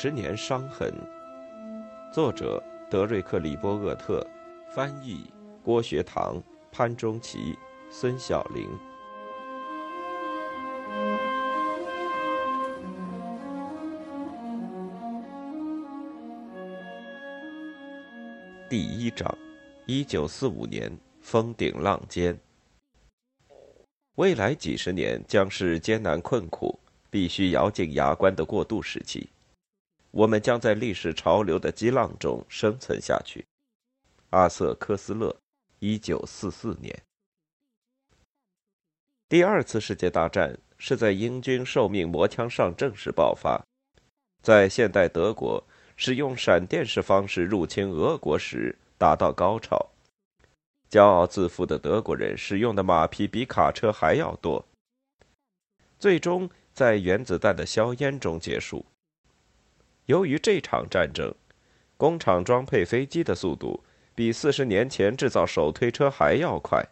十年伤痕，作者德瑞克·里波厄特，翻译郭学堂、潘中奇、孙晓玲。第一章：一九四五年，峰顶浪尖。未来几十年将是艰难困苦、必须咬紧牙关的过渡时期。我们将在历史潮流的激浪中生存下去。阿瑟·科斯勒，一九四四年。第二次世界大战是在英军受命磨枪上阵时爆发，在现代德国使用闪电式方式入侵俄国时达到高潮。骄傲自负的德国人使用的马匹比卡车还要多，最终在原子弹的硝烟中结束。由于这场战争，工厂装配飞机的速度比四十年前制造手推车还要快。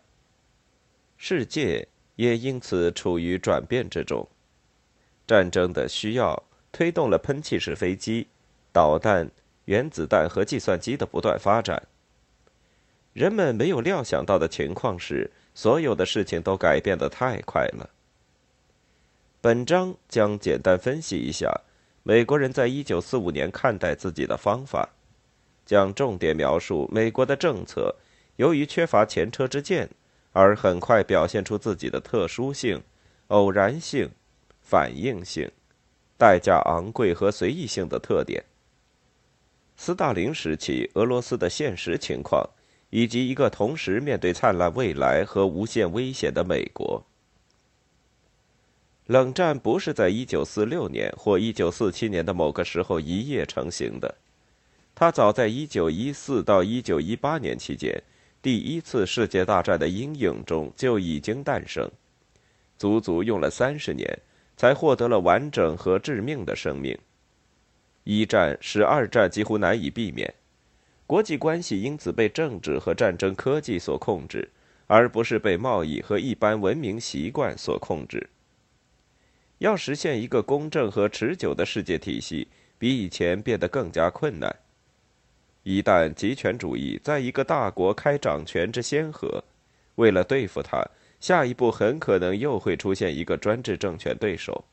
世界也因此处于转变之中。战争的需要推动了喷气式飞机、导弹、原子弹和计算机的不断发展。人们没有料想到的情况是，所有的事情都改变得太快了。本章将简单分析一下。美国人在一九四五年看待自己的方法，将重点描述美国的政策由于缺乏前车之鉴，而很快表现出自己的特殊性、偶然性、反应性、代价昂贵和随意性的特点。斯大林时期俄罗斯的现实情况，以及一个同时面对灿烂未来和无限危险的美国。冷战不是在1946年或1947年的某个时候一夜成型的，它早在1914到1918年期间，第一次世界大战的阴影中就已经诞生，足足用了三十年，才获得了完整和致命的生命。一战使二战几乎难以避免，国际关系因此被政治和战争科技所控制，而不是被贸易和一般文明习惯所控制。要实现一个公正和持久的世界体系，比以前变得更加困难。一旦极权主义在一个大国开掌权之先河，为了对付他，下一步很可能又会出现一个专制政权对手。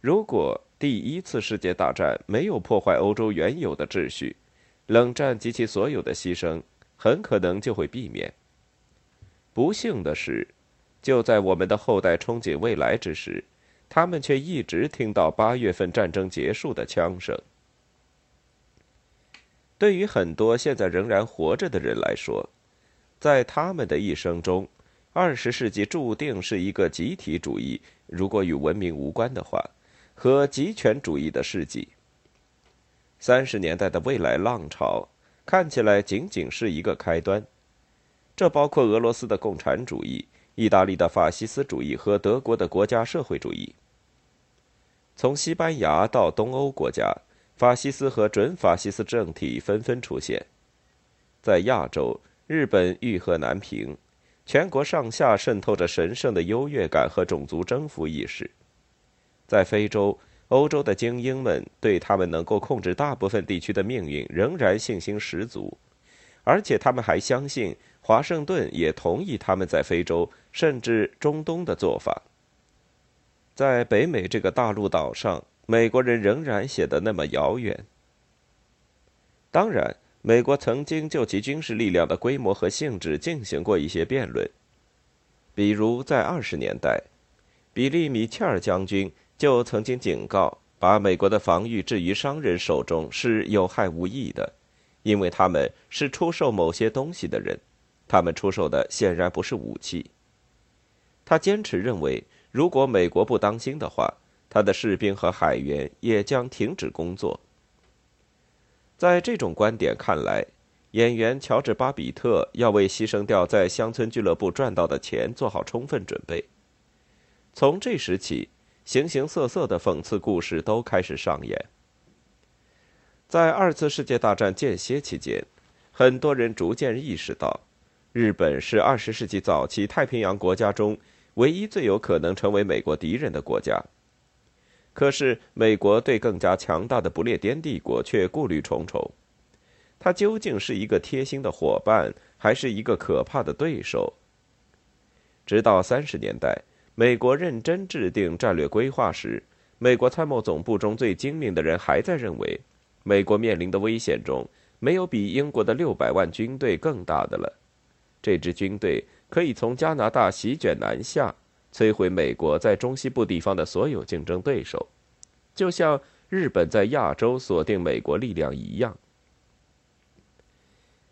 如果第一次世界大战没有破坏欧洲原有的秩序，冷战及其所有的牺牲很可能就会避免。不幸的是。就在我们的后代憧憬未来之时，他们却一直听到八月份战争结束的枪声。对于很多现在仍然活着的人来说，在他们的一生中，二十世纪注定是一个集体主义（如果与文明无关的话）和极权主义的世纪。三十年代的未来浪潮看起来仅仅是一个开端，这包括俄罗斯的共产主义。意大利的法西斯主义和德国的国家社会主义。从西班牙到东欧国家，法西斯和准法西斯政体纷纷出现。在亚洲，日本欲壑难平，全国上下渗透着神圣的优越感和种族征服意识。在非洲，欧洲的精英们对他们能够控制大部分地区的命运仍然信心十足。而且他们还相信，华盛顿也同意他们在非洲甚至中东的做法。在北美这个大陆岛上，美国人仍然显得那么遥远。当然，美国曾经就其军事力量的规模和性质进行过一些辩论，比如在二十年代，比利·米切尔将军就曾经警告，把美国的防御置于商人手中是有害无益的。因为他们是出售某些东西的人，他们出售的显然不是武器。他坚持认为，如果美国不当心的话，他的士兵和海员也将停止工作。在这种观点看来，演员乔治·巴比特要为牺牲掉在乡村俱乐部赚到的钱做好充分准备。从这时起，形形色色的讽刺故事都开始上演。在二次世界大战间歇期间，很多人逐渐意识到，日本是二十世纪早期太平洋国家中唯一最有可能成为美国敌人的国家。可是美国对更加强大的不列颠帝国却顾虑重重。它究竟是一个贴心的伙伴，还是一个可怕的对手？直到三十年代，美国认真制定战略规划时，美国参谋总部中最精明的人还在认为，美国面临的危险中没有比英国的六百万军队更大的了。这支军队可以从加拿大席卷南下，摧毁美国在中西部地方的所有竞争对手，就像日本在亚洲锁定美国力量一样。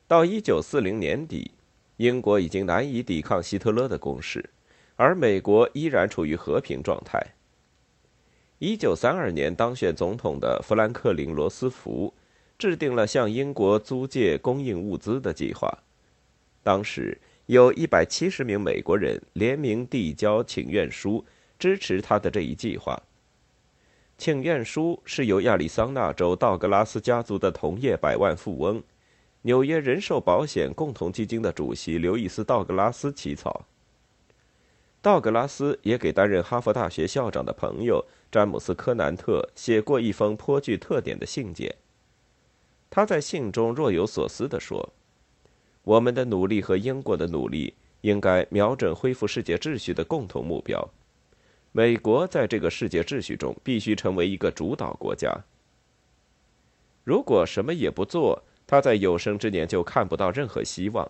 到一九四零年底，英国已经难以抵抗希特勒的攻势，而美国依然处于和平状态。一九三二年当选总统的富兰克林·罗斯福制定了向英国租借供应物资的计划。当时有一百七十名美国人联名递交请愿书，支持他的这一计划。请愿书是由亚利桑那州道格拉斯家族的同业百万富翁。纽约人寿保险共同基金的主席刘易斯·道格拉斯起草。道格拉斯也给担任哈佛大学校长的朋友詹姆斯·科南特写过一封颇具特点的信件。他在信中若有所思地说：“我们的努力和英国的努力应该瞄准恢复世界秩序的共同目标。美国在这个世界秩序中必须成为一个主导国家。如果什么也不做，”他在有生之年就看不到任何希望，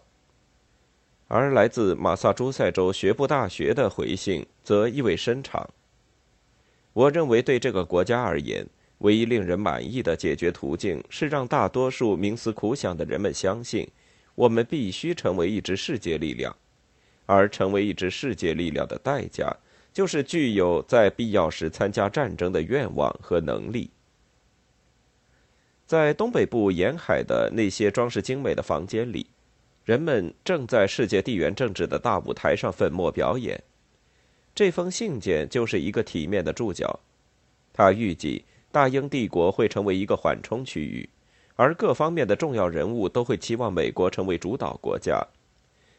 而来自马萨诸塞州学部大学的回信则意味深长。我认为，对这个国家而言，唯一令人满意的解决途径是让大多数冥思苦想的人们相信，我们必须成为一支世界力量，而成为一支世界力量的代价，就是具有在必要时参加战争的愿望和能力。在东北部沿海的那些装饰精美的房间里，人们正在世界地缘政治的大舞台上粉墨表演。这封信件就是一个体面的注脚。他预计大英帝国会成为一个缓冲区域，而各方面的重要人物都会期望美国成为主导国家。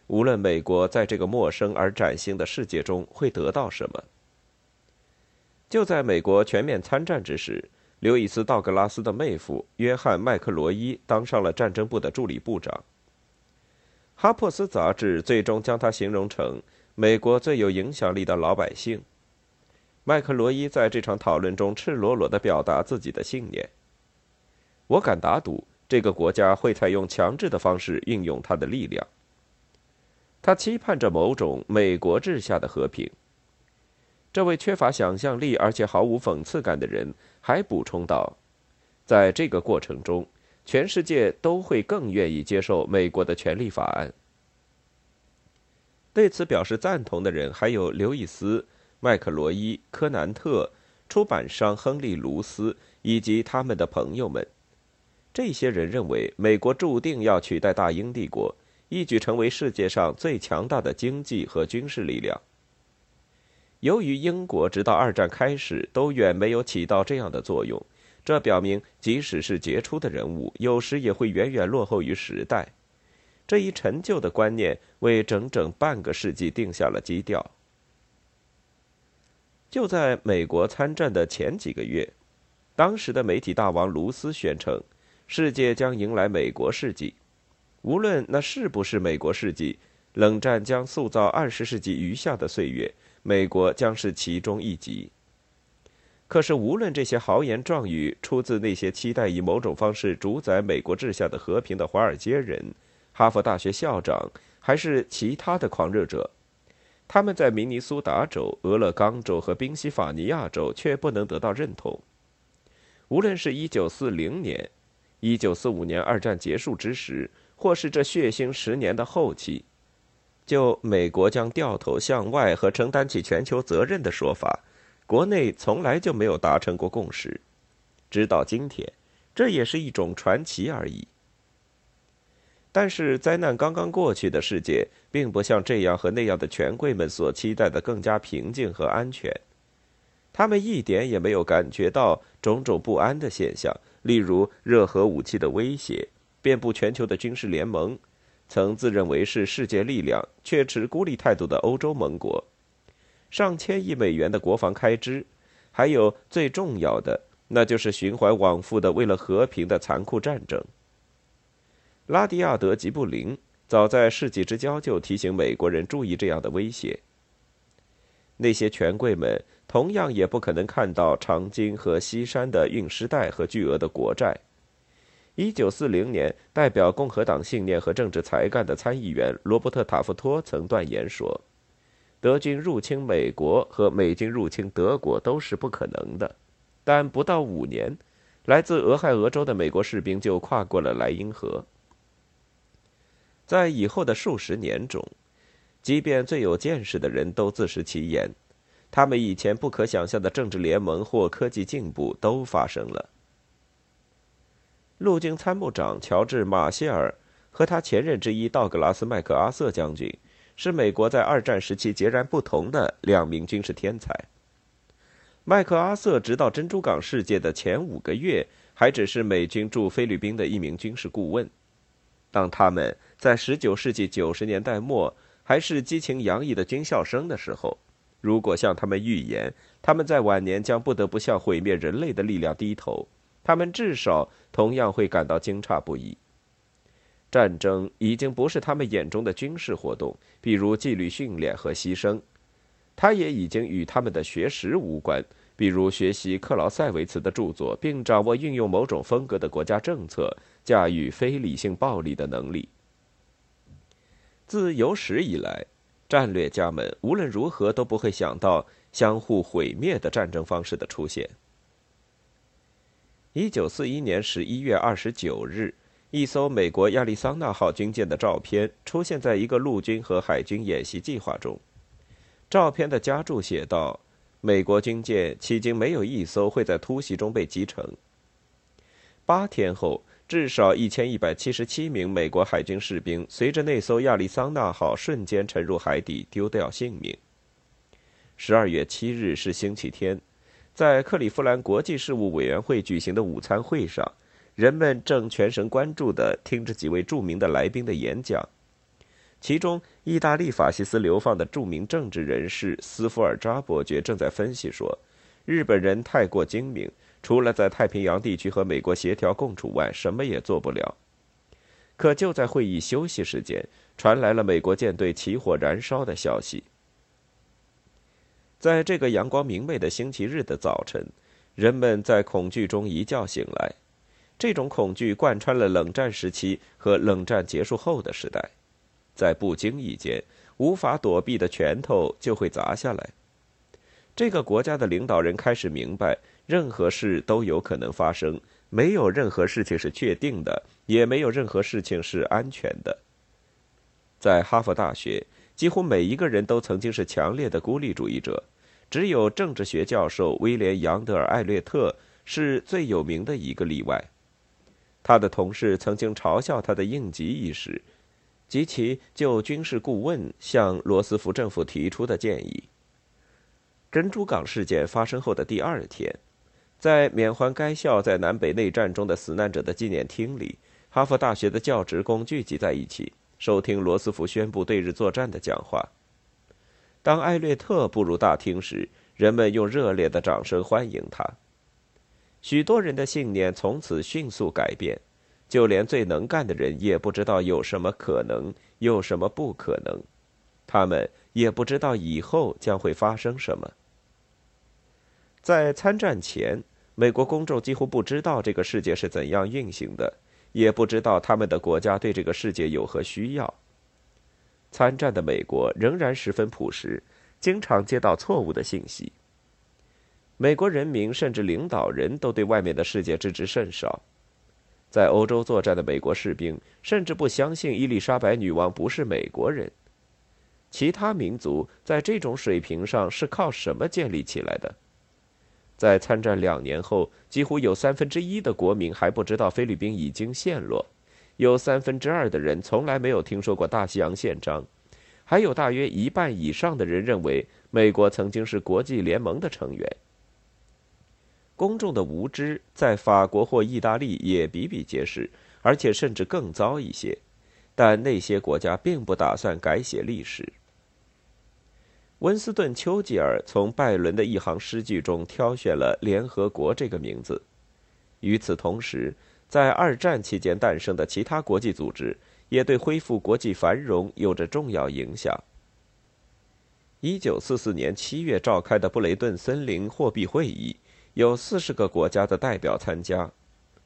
无论美国在这个陌生而崭新的世界中会得到什么，就在美国全面参战之时。刘易斯·道格拉斯的妹夫约翰·麦克罗伊当上了战争部的助理部长。哈珀斯杂志最终将他形容成美国最有影响力的老百姓。麦克罗伊在这场讨论中赤裸裸地表达自己的信念：“我敢打赌，这个国家会采用强制的方式运用它的力量。”他期盼着某种美国治下的和平。这位缺乏想象力而且毫无讽刺感的人还补充道：“在这个过程中，全世界都会更愿意接受美国的权利法案。”对此表示赞同的人还有刘易斯、麦克罗伊、科南特、出版商亨利·卢斯以及他们的朋友们。这些人认为，美国注定要取代大英帝国，一举成为世界上最强大的经济和军事力量。由于英国直到二战开始都远没有起到这样的作用，这表明即使是杰出的人物，有时也会远远落后于时代。这一陈旧的观念为整整半个世纪定下了基调。就在美国参战的前几个月，当时的媒体大王卢斯宣称，世界将迎来美国世纪。无论那是不是美国世纪，冷战将塑造二十世纪余下的岁月。美国将是其中一极。可是，无论这些豪言壮语出自那些期待以某种方式主宰美国治下的和平的华尔街人、哈佛大学校长，还是其他的狂热者，他们在明尼苏达州、俄勒冈州和宾夕法尼亚州却不能得到认同。无论是一九四零年、一九四五年二战结束之时，或是这血腥十年的后期。就美国将掉头向外和承担起全球责任的说法，国内从来就没有达成过共识，直到今天，这也是一种传奇而已。但是灾难刚刚过去的世界，并不像这样和那样的权贵们所期待的更加平静和安全，他们一点也没有感觉到种种不安的现象，例如热核武器的威胁，遍布全球的军事联盟。曾自认为是世界力量却持孤立态度的欧洲盟国，上千亿美元的国防开支，还有最重要的，那就是循环往复的为了和平的残酷战争。拉迪亚德·吉布林早在世纪之交就提醒美国人注意这样的威胁。那些权贵们同样也不可能看到长津和西山的运尸带和巨额的国债。一九四零年，代表共和党信念和政治才干的参议员罗伯特·塔夫托曾断言说：“德军入侵美国和美军入侵德国都是不可能的。”但不到五年，来自俄亥俄州的美国士兵就跨过了莱茵河。在以后的数十年中，即便最有见识的人都自食其言，他们以前不可想象的政治联盟或科技进步都发生了。陆军参谋长乔治·马歇尔和他前任之一道格拉斯·麦克阿瑟将军，是美国在二战时期截然不同的两名军事天才。麦克阿瑟直到珍珠港事件的前五个月，还只是美军驻菲律宾的一名军事顾问。当他们在19世纪90年代末还是激情洋溢的军校生的时候，如果向他们预言他们在晚年将不得不向毁灭人类的力量低头，他们至少同样会感到惊诧不已。战争已经不是他们眼中的军事活动，比如纪律训练和牺牲；它也已经与他们的学识无关，比如学习克劳塞维茨的著作，并掌握运用某种风格的国家政策，驾驭非理性暴力的能力。自有史以来，战略家们无论如何都不会想到相互毁灭的战争方式的出现。一九四一年十一月二十九日，一艘美国亚利桑那号军舰的照片出现在一个陆军和海军演习计划中。照片的加注写道：“美国军舰迄今没有一艘会在突袭中被击沉。”八天后，至少一千一百七十七名美国海军士兵随着那艘亚利桑那号瞬间沉入海底，丢掉性命。十二月七日是星期天。在克利夫兰国际事务委员会举行的午餐会上，人们正全神贯注地听着几位著名的来宾的演讲。其中，意大利法西斯流放的著名政治人士斯福尔扎伯爵正在分析说：“日本人太过精明，除了在太平洋地区和美国协调共处外，什么也做不了。”可就在会议休息时间，传来了美国舰队起火燃烧的消息。在这个阳光明媚的星期日的早晨，人们在恐惧中一觉醒来。这种恐惧贯穿了冷战时期和冷战结束后的时代，在不经意间，无法躲避的拳头就会砸下来。这个国家的领导人开始明白，任何事都有可能发生，没有任何事情是确定的，也没有任何事情是安全的。在哈佛大学。几乎每一个人都曾经是强烈的孤立主义者，只有政治学教授威廉·杨德尔·艾略特是最有名的一个例外。他的同事曾经嘲笑他的应急意识，及其就军事顾问向罗斯福政府提出的建议。珍珠港事件发生后的第二天，在缅怀该校在南北内战中的死难者的纪念厅里，哈佛大学的教职工聚集在一起。收听罗斯福宣布对日作战的讲话。当艾略特步入大厅时，人们用热烈的掌声欢迎他。许多人的信念从此迅速改变，就连最能干的人也不知道有什么可能，有什么不可能。他们也不知道以后将会发生什么。在参战前，美国公众几乎不知道这个世界是怎样运行的。也不知道他们的国家对这个世界有何需要。参战的美国仍然十分朴实，经常接到错误的信息。美国人民甚至领导人都对外面的世界知之甚少。在欧洲作战的美国士兵甚至不相信伊丽莎白女王不是美国人。其他民族在这种水平上是靠什么建立起来的？在参战两年后，几乎有三分之一的国民还不知道菲律宾已经陷落，有三分之二的人从来没有听说过大西洋宪章，还有大约一半以上的人认为美国曾经是国际联盟的成员。公众的无知在法国或意大利也比比皆是，而且甚至更糟一些，但那些国家并不打算改写历史。温斯顿·丘吉尔从拜伦的一行诗句中挑选了“联合国”这个名字。与此同时，在二战期间诞生的其他国际组织也对恢复国际繁荣有着重要影响。一九四四年七月召开的布雷顿森林货币会议，有四十个国家的代表参加。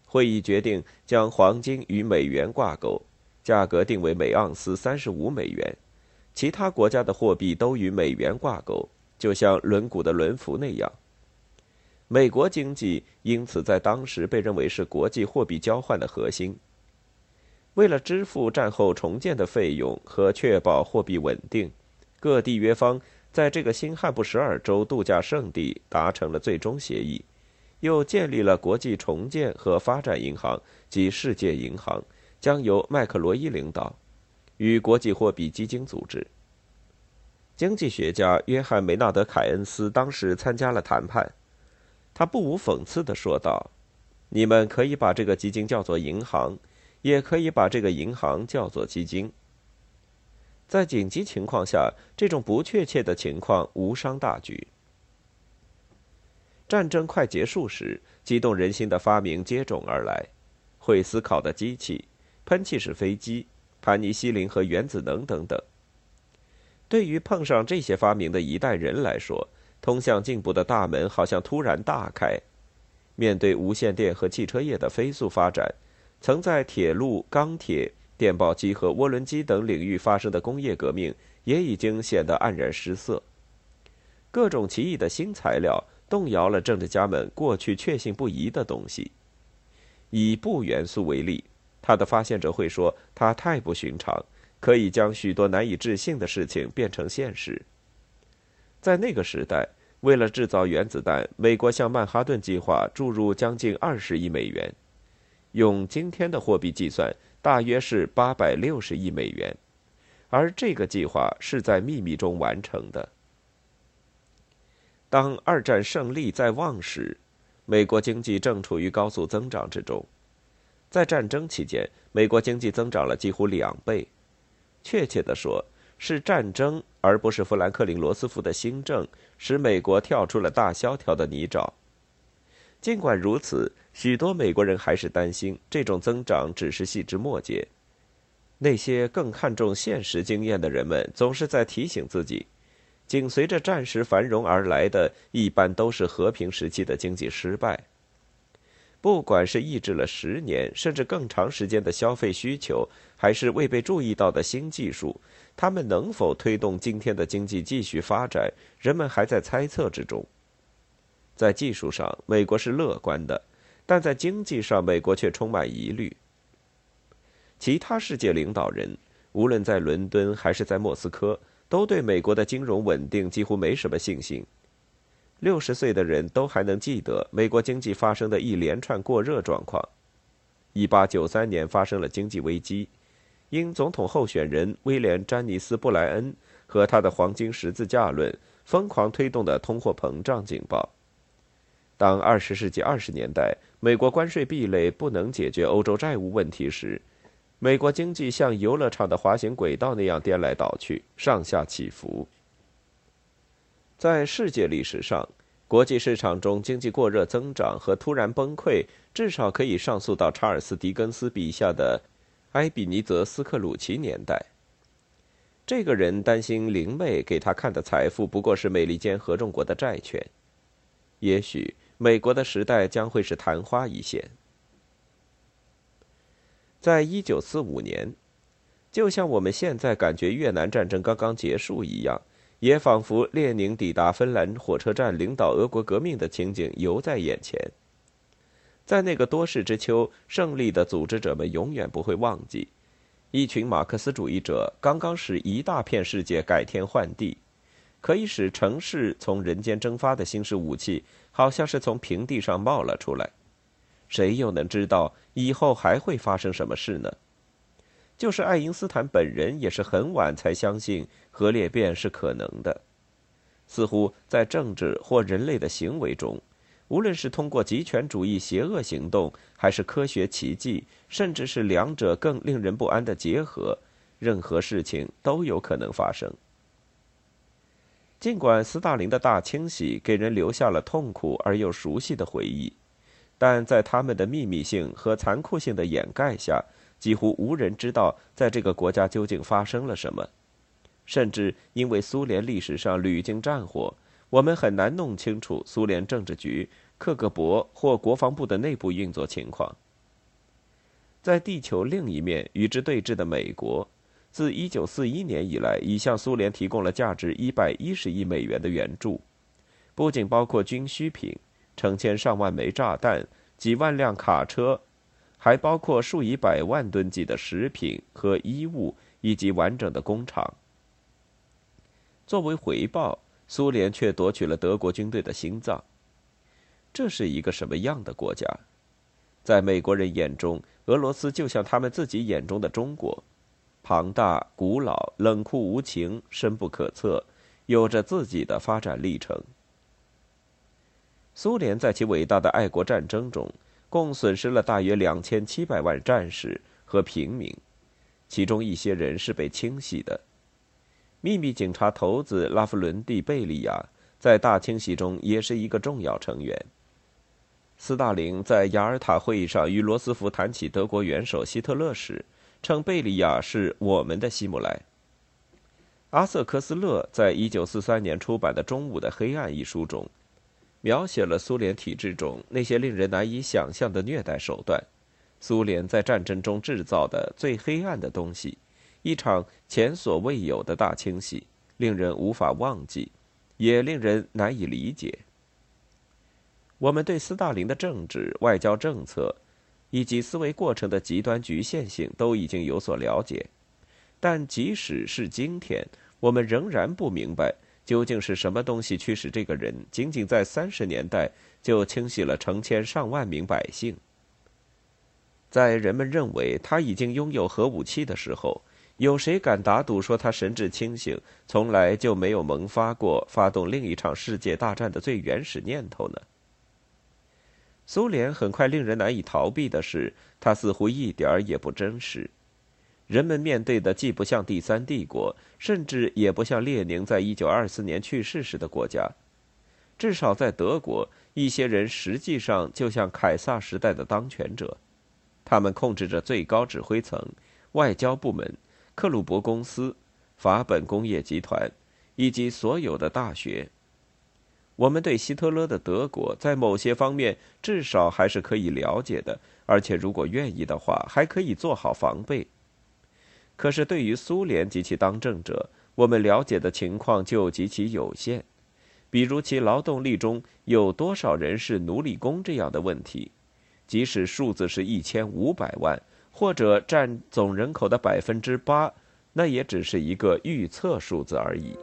会议决定将黄金与美元挂钩，价格定为每盎司三十五美元。其他国家的货币都与美元挂钩，就像轮毂的轮辐那样。美国经济因此在当时被认为是国际货币交换的核心。为了支付战后重建的费用和确保货币稳定，各缔约方在这个新罕布什尔州度假胜地达成了最终协议，又建立了国际重建和发展银行及世界银行，将由麦克罗伊领导。与国际货币基金组织。经济学家约翰·梅纳德·凯恩斯当时参加了谈判，他不无讽刺地说道：“你们可以把这个基金叫做银行，也可以把这个银行叫做基金。在紧急情况下，这种不确切的情况无伤大局。”战争快结束时，激动人心的发明接踵而来：会思考的机器、喷气式飞机。盘尼西林和原子能等等。对于碰上这些发明的一代人来说，通向进步的大门好像突然大开。面对无线电和汽车业的飞速发展，曾在铁路、钢铁、电报机和涡轮机等领域发生的工业革命也已经显得黯然失色。各种奇异的新材料动摇了政治家们过去确信不疑的东西。以钚元素为例。他的发现者会说：“他太不寻常，可以将许多难以置信的事情变成现实。”在那个时代，为了制造原子弹，美国向曼哈顿计划注入将近二十亿美元，用今天的货币计算，大约是八百六十亿美元。而这个计划是在秘密中完成的。当二战胜利在望时，美国经济正处于高速增长之中。在战争期间，美国经济增长了几乎两倍。确切地说，是战争而不是富兰克林·罗斯福的新政使美国跳出了大萧条的泥沼。尽管如此，许多美国人还是担心这种增长只是细枝末节。那些更看重现实经验的人们总是在提醒自己，紧随着战时繁荣而来的一般都是和平时期的经济失败。不管是抑制了十年甚至更长时间的消费需求，还是未被注意到的新技术，它们能否推动今天的经济继续发展，人们还在猜测之中。在技术上，美国是乐观的，但在经济上，美国却充满疑虑。其他世界领导人，无论在伦敦还是在莫斯科，都对美国的金融稳定几乎没什么信心。六十岁的人都还能记得美国经济发生的一连串过热状况。一八九三年发生了经济危机，因总统候选人威廉·詹尼斯·布莱恩和他的黄金十字架论疯狂推动的通货膨胀警报。当二十世纪二十年代美国关税壁垒不能解决欧洲债务问题时，美国经济像游乐场的滑行轨道那样颠来倒去，上下起伏。在世界历史上，国际市场中经济过热增长和突然崩溃，至少可以上溯到查尔斯·狄更斯笔下的埃比尼泽·斯克鲁奇年代。这个人担心灵妹给他看的财富不过是美利坚合众国的债券。也许美国的时代将会是昙花一现。在一九四五年，就像我们现在感觉越南战争刚刚结束一样。也仿佛列宁抵达芬兰火车站领导俄国革命的情景犹在眼前。在那个多事之秋，胜利的组织者们永远不会忘记，一群马克思主义者刚刚使一大片世界改天换地，可以使城市从人间蒸发的新式武器，好像是从平地上冒了出来。谁又能知道以后还会发生什么事呢？就是爱因斯坦本人也是很晚才相信核裂变是可能的。似乎在政治或人类的行为中，无论是通过极权主义邪恶行动，还是科学奇迹，甚至是两者更令人不安的结合，任何事情都有可能发生。尽管斯大林的大清洗给人留下了痛苦而又熟悉的回忆，但在他们的秘密性和残酷性的掩盖下，几乎无人知道在这个国家究竟发生了什么。甚至因为苏联历史上屡经战火，我们很难弄清楚苏联政治局、克格勃或国防部的内部运作情况。在地球另一面与之对峙的美国。自1941年以来，已向苏联提供了价值110亿美元的援助，不仅包括军需品、成千上万枚炸弹、几万辆卡车，还包括数以百万吨计的食品和衣物以及完整的工厂。作为回报，苏联却夺取了德国军队的心脏。这是一个什么样的国家？在美国人眼中，俄罗斯就像他们自己眼中的中国。庞大、古老、冷酷无情、深不可测，有着自己的发展历程。苏联在其伟大的爱国战争中，共损失了大约两千七百万战士和平民，其中一些人是被清洗的。秘密警察头子拉夫伦蒂·贝利亚在大清洗中也是一个重要成员。斯大林在雅尔塔会议上与罗斯福谈起德国元首希特勒时。称贝利亚是我们的希姆莱。阿瑟·科斯勒在一九四三年出版的《中午的黑暗》一书中，描写了苏联体制中那些令人难以想象的虐待手段，苏联在战争中制造的最黑暗的东西，一场前所未有的大清洗，令人无法忘记，也令人难以理解。我们对斯大林的政治外交政策。以及思维过程的极端局限性都已经有所了解，但即使是今天，我们仍然不明白究竟是什么东西驱使这个人仅仅在三十年代就清洗了成千上万名百姓。在人们认为他已经拥有核武器的时候，有谁敢打赌说他神志清醒，从来就没有萌发过发动另一场世界大战的最原始念头呢？苏联很快令人难以逃避的是，它似乎一点儿也不真实。人们面对的既不像第三帝国，甚至也不像列宁在一九二四年去世时的国家。至少在德国，一些人实际上就像凯撒时代的当权者，他们控制着最高指挥层、外交部门、克鲁伯公司、法本工业集团以及所有的大学。我们对希特勒的德国在某些方面至少还是可以了解的，而且如果愿意的话，还可以做好防备。可是对于苏联及其当政者，我们了解的情况就极其有限。比如其劳动力中有多少人是奴隶工这样的问题，即使数字是一千五百万，或者占总人口的百分之八，那也只是一个预测数字而已。